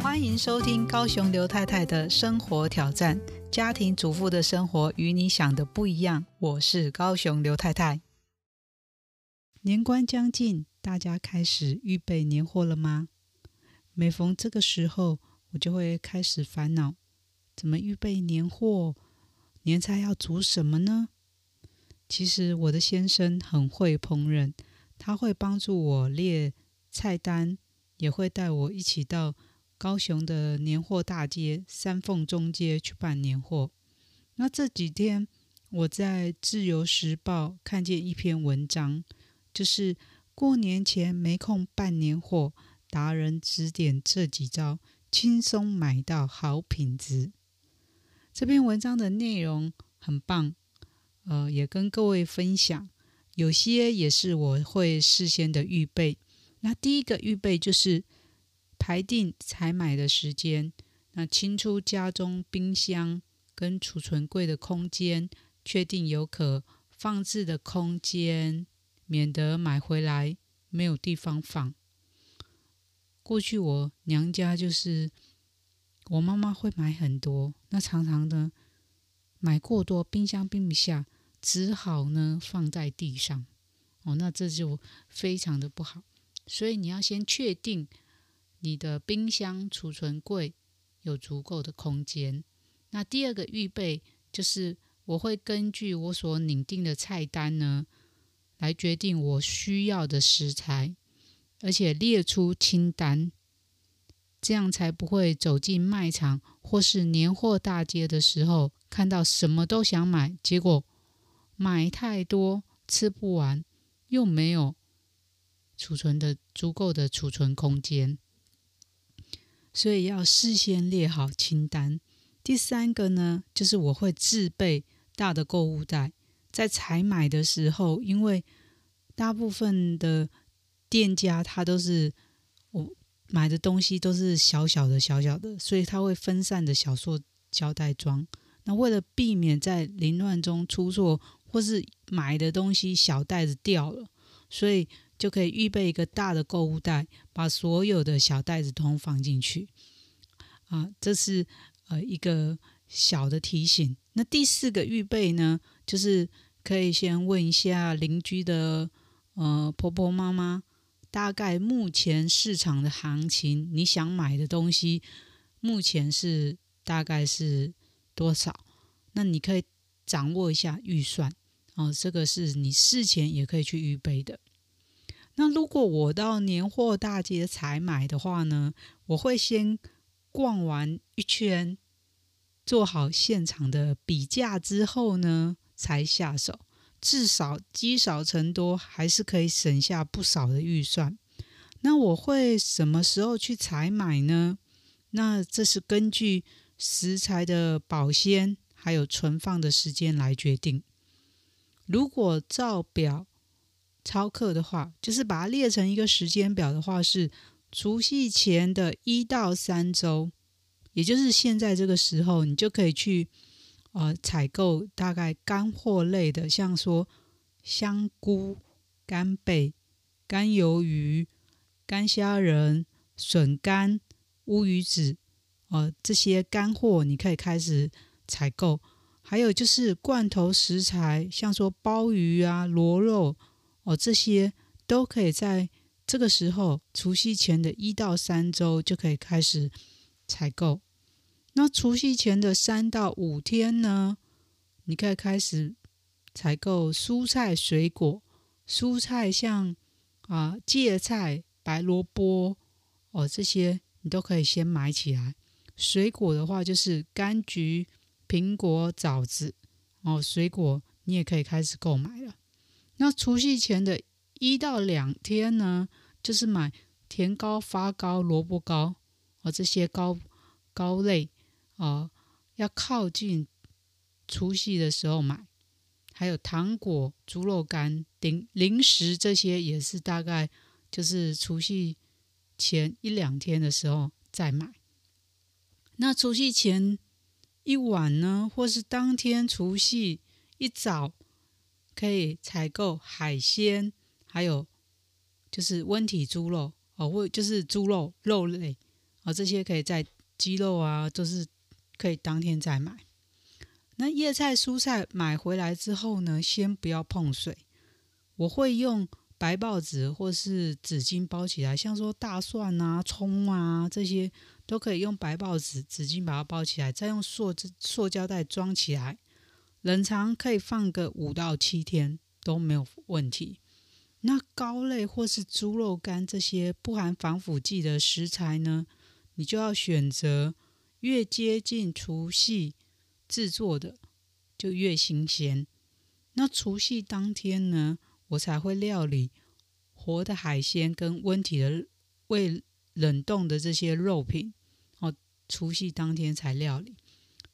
欢迎收听高雄刘太太的生活挑战，家庭主妇的生活与你想的不一样。我是高雄刘太太。年关将近，大家开始预备年货了吗？每逢这个时候，我就会开始烦恼，怎么预备年货？年菜要煮什么呢？其实我的先生很会烹饪，他会帮助我列菜单，也会带我一起到高雄的年货大街三凤中街去办年货。那这几天我在《自由时报》看见一篇文章。就是过年前没空办年货，达人指点这几招，轻松买到好品质。这篇文章的内容很棒，呃，也跟各位分享。有些也是我会事先的预备。那第一个预备就是排定采买的时间，那清出家中冰箱跟储存柜的空间，确定有可放置的空间。免得买回来没有地方放。过去我娘家就是我妈妈会买很多，那常常呢买过多，冰箱冰不下，只好呢放在地上。哦，那这就非常的不好。所以你要先确定你的冰箱储存柜有足够的空间。那第二个预备就是我会根据我所拟定的菜单呢。来决定我需要的食材，而且列出清单，这样才不会走进卖场或是年货大街的时候，看到什么都想买，结果买太多吃不完，又没有储存的足够的储存空间，所以要事先列好清单。第三个呢，就是我会自备大的购物袋。在采买的时候，因为大部分的店家他都是买的东西都是小小的、小小的，所以他会分散的小塑胶袋装。那为了避免在凌乱中出错，或是买的东西小袋子掉了，所以就可以预备一个大的购物袋，把所有的小袋子通放进去。啊，这是呃一个小的提醒。那第四个预备呢，就是可以先问一下邻居的呃婆婆妈妈，大概目前市场的行情，你想买的东西目前是大概是多少？那你可以掌握一下预算哦，这个是你事前也可以去预备的。那如果我到年货大街采买的话呢，我会先逛完一圈。做好现场的比价之后呢，才下手。至少积少成多，还是可以省下不少的预算。那我会什么时候去采买呢？那这是根据食材的保鲜还有存放的时间来决定。如果照表操课的话，就是把它列成一个时间表的话，是除夕前的一到三周。也就是现在这个时候，你就可以去呃采购大概干货类的，像说香菇、干贝、干鱿鱼、干虾仁、笋干、乌鱼子，呃这些干货你可以开始采购。还有就是罐头食材，像说鲍鱼啊、螺肉哦、这些都可以在这个时候除夕前的一到三周就可以开始采购。那除夕前的三到五天呢，你可以开始采购蔬菜、水果。蔬菜像啊芥菜、白萝卜哦，这些你都可以先买起来。水果的话就是柑橘、苹果、枣子哦，水果你也可以开始购买了。那除夕前的一到两天呢，就是买甜糕、发糕、萝卜糕哦，这些糕糕类。哦，要靠近除夕的时候买，还有糖果、猪肉干、零零食这些也是大概就是除夕前一两天的时候再买。那除夕前一晚呢，或是当天除夕一早可以采购海鲜，还有就是温体猪肉哦，或就是猪肉肉类啊、这些可以在鸡肉啊，都是可以当天再买。那叶菜、蔬菜买回来之后呢，先不要碰水，我会用白报纸或是纸巾包起来，像说大蒜啊、葱啊这些。都可以用白报纸、纸巾把它包起来，再用塑塑胶袋装起来，冷藏可以放个五到七天都没有问题。那膏类或是猪肉干这些不含防腐剂的食材呢，你就要选择越接近除夕制作的就越新鲜。那除夕当天呢，我才会料理活的海鲜跟温体的未冷冻的这些肉品。哦除夕当天才料理，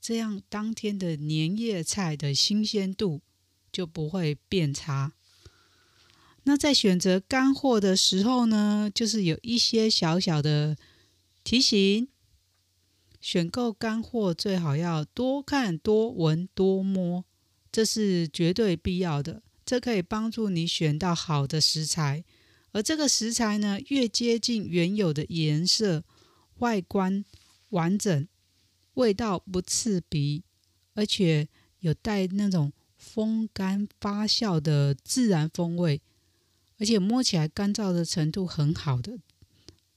这样当天的年夜菜的新鲜度就不会变差。那在选择干货的时候呢，就是有一些小小的提醒：选购干货最好要多看、多闻、多摸，这是绝对必要的。这可以帮助你选到好的食材，而这个食材呢，越接近原有的颜色、外观。完整，味道不刺鼻，而且有带那种风干发酵的自然风味，而且摸起来干燥的程度很好的，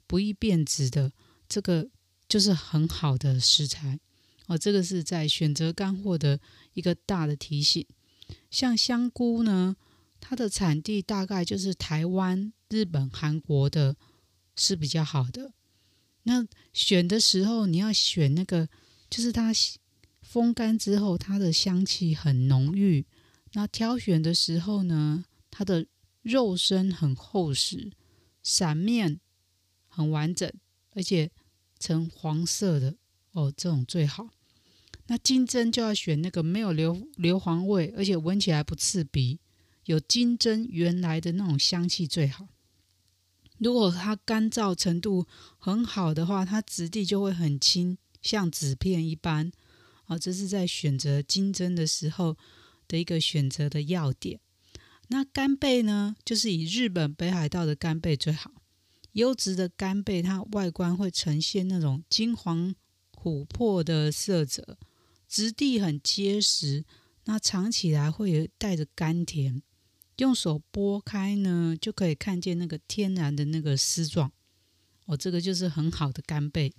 不易变质的，这个就是很好的食材哦。这个是在选择干货的一个大的提醒。像香菇呢，它的产地大概就是台湾、日本、韩国的，是比较好的。那选的时候，你要选那个，就是它风干之后，它的香气很浓郁。那挑选的时候呢，它的肉身很厚实，伞面很完整，而且呈黄色的哦，这种最好。那金针就要选那个没有硫硫磺味，而且闻起来不刺鼻，有金针原来的那种香气最好。如果它干燥程度很好的话，它质地就会很轻，像纸片一般。啊，这是在选择金针的时候的一个选择的要点。那干贝呢，就是以日本北海道的干贝最好。优质的干贝，它外观会呈现那种金黄琥珀的色泽，质地很结实，那尝起来会有带着甘甜。用手剥开呢，就可以看见那个天然的那个丝状。哦，这个就是很好的干贝。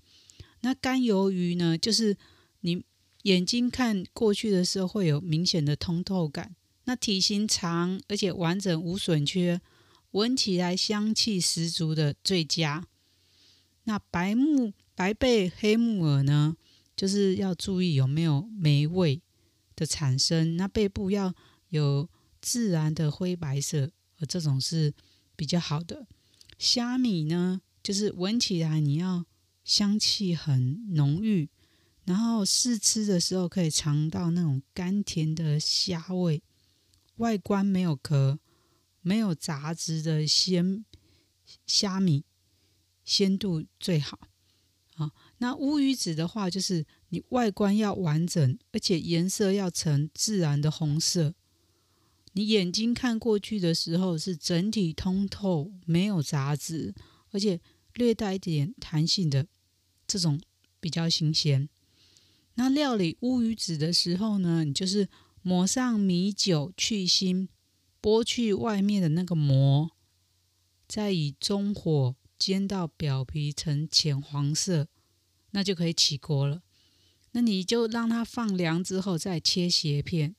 那干鱿鱼呢，就是你眼睛看过去的时候会有明显的通透感。那体型长而且完整无损缺，闻起来香气十足的最佳。那白木白背黑木耳呢，就是要注意有没有霉味的产生。那背部要有。自然的灰白色，而这种是比较好的。虾米呢，就是闻起来你要香气很浓郁，然后试吃的时候可以尝到那种甘甜的虾味。外观没有壳、没有杂质的鲜虾米，鲜度最好。啊，那乌鱼子的话，就是你外观要完整，而且颜色要呈自然的红色。你眼睛看过去的时候是整体通透，没有杂质，而且略带一点弹性的这种比较新鲜。那料理乌鱼子的时候呢，你就是抹上米酒去腥，剥去外面的那个膜，再以中火煎到表皮呈浅黄色，那就可以起锅了。那你就让它放凉之后再切斜片，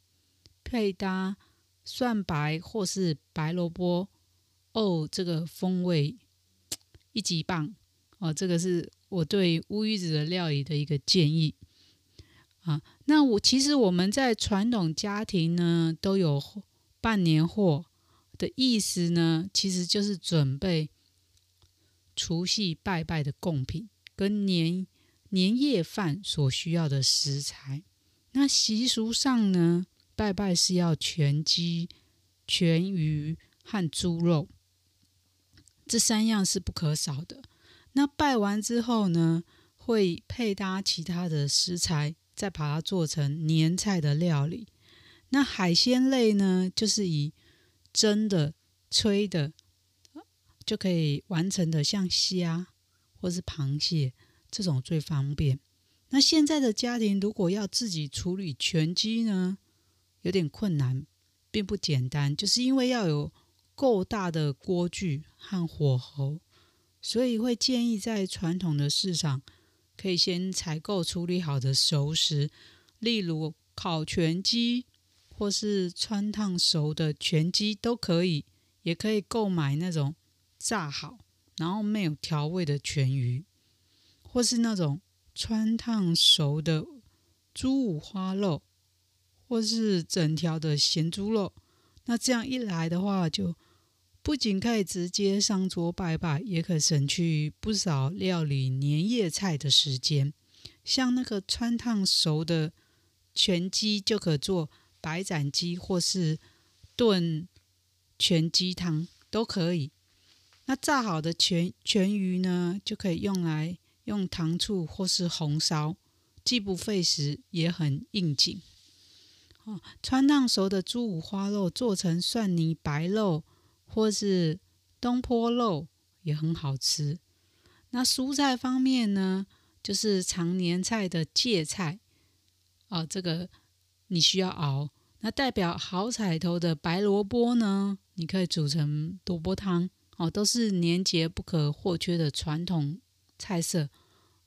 配搭。蒜白或是白萝卜，哦，这个风味一级棒哦！这个是我对乌鱼子的料理的一个建议啊。那我其实我们在传统家庭呢都有办年货的意思呢，其实就是准备除夕拜拜的贡品跟年年夜饭所需要的食材。那习俗上呢，拜拜是要全鸡、全鱼和猪肉，这三样是不可少的。那拜完之后呢，会配搭其他的食材，再把它做成年菜的料理。那海鲜类呢，就是以蒸的、吹的就可以完成的，像虾或是螃蟹这种最方便。那现在的家庭如果要自己处理全鸡呢，有点困难，并不简单，就是因为要有够大的锅具和火候，所以会建议在传统的市场可以先采购处理好的熟食，例如烤全鸡或是穿烫熟的全鸡都可以，也可以购买那种炸好然后没有调味的全鱼，或是那种。穿烫熟的猪五花肉，或是整条的咸猪肉，那这样一来的话，就不仅可以直接上桌拜拜，也可省去不少料理年夜菜的时间。像那个穿烫熟的全鸡，就可做白斩鸡，或是炖全鸡汤都可以。那炸好的全全鱼呢，就可以用来。用糖醋或是红烧，既不费时，也很应景。哦，川烫熟的猪五花肉做成蒜泥白肉，或是东坡肉，也很好吃。那蔬菜方面呢，就是常年菜的芥菜，哦，这个你需要熬。那代表好彩头的白萝卜呢，你可以煮成萝卜汤，哦，都是年节不可或缺的传统菜色。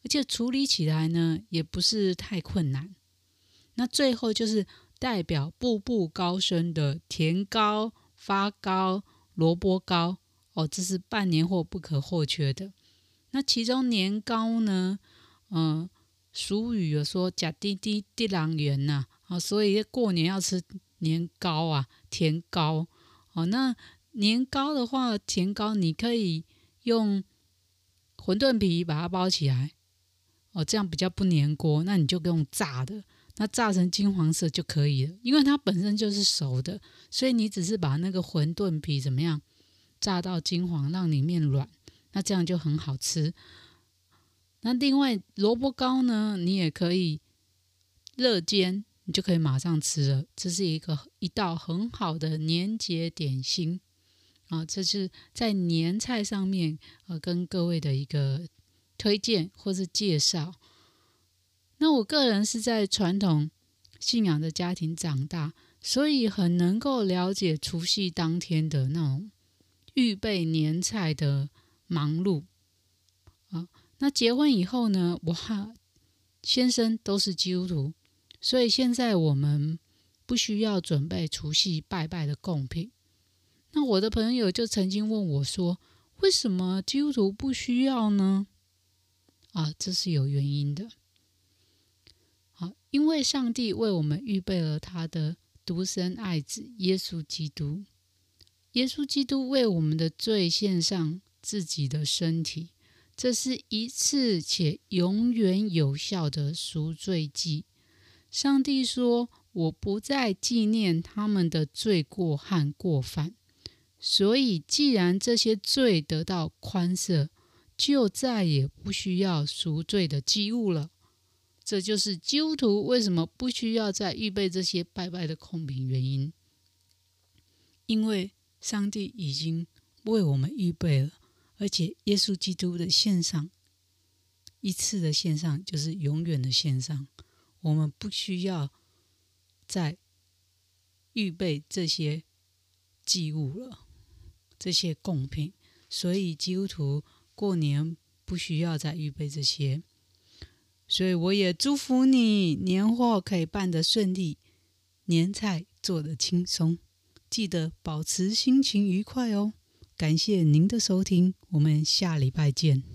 而且处理起来呢，也不是太困难。那最后就是代表步步高升的甜糕、发糕、萝卜糕哦，这是半年货不可或缺的。那其中年糕呢，嗯、俗语有说“假滴滴滴人缘”呐，啊，所以过年要吃年糕啊，甜糕哦。那年糕的话，甜糕你可以用馄饨皮把它包起来。哦，这样比较不粘锅，那你就用炸的，那炸成金黄色就可以了，因为它本身就是熟的，所以你只是把那个馄饨皮怎么样炸到金黄，让里面软，那这样就很好吃。那另外萝卜糕呢，你也可以热煎，就可以马上吃了，这是一个一道很好的年节点心啊，这是在年菜上面呃跟各位的一个。推荐或是介绍。那我个人是在传统信仰的家庭长大，所以很能够了解除夕当天的那种预备年菜的忙碌。啊，那结婚以后呢，我哈先生都是基督徒，所以现在我们不需要准备除夕拜拜的贡品。那我的朋友就曾经问我说：“为什么基督徒不需要呢？”啊，这是有原因的。好，因为上帝为我们预备了他的独生爱子耶稣基督，耶稣基督为我们的罪献上自己的身体，这是一次且永远有效的赎罪祭。上帝说：“我不再纪念他们的罪过和过犯。”所以，既然这些罪得到宽赦。就再也不需要赎罪的祭物了。这就是基督徒为什么不需要再预备这些拜拜的空瓶原因。因为上帝已经为我们预备了，而且耶稣基督的献上，一次的献上就是永远的献上。我们不需要再预备这些祭物了，这些贡品。所以基督徒。过年不需要再预备这些，所以我也祝福你年货可以办得顺利，年菜做得轻松，记得保持心情愉快哦。感谢您的收听，我们下礼拜见。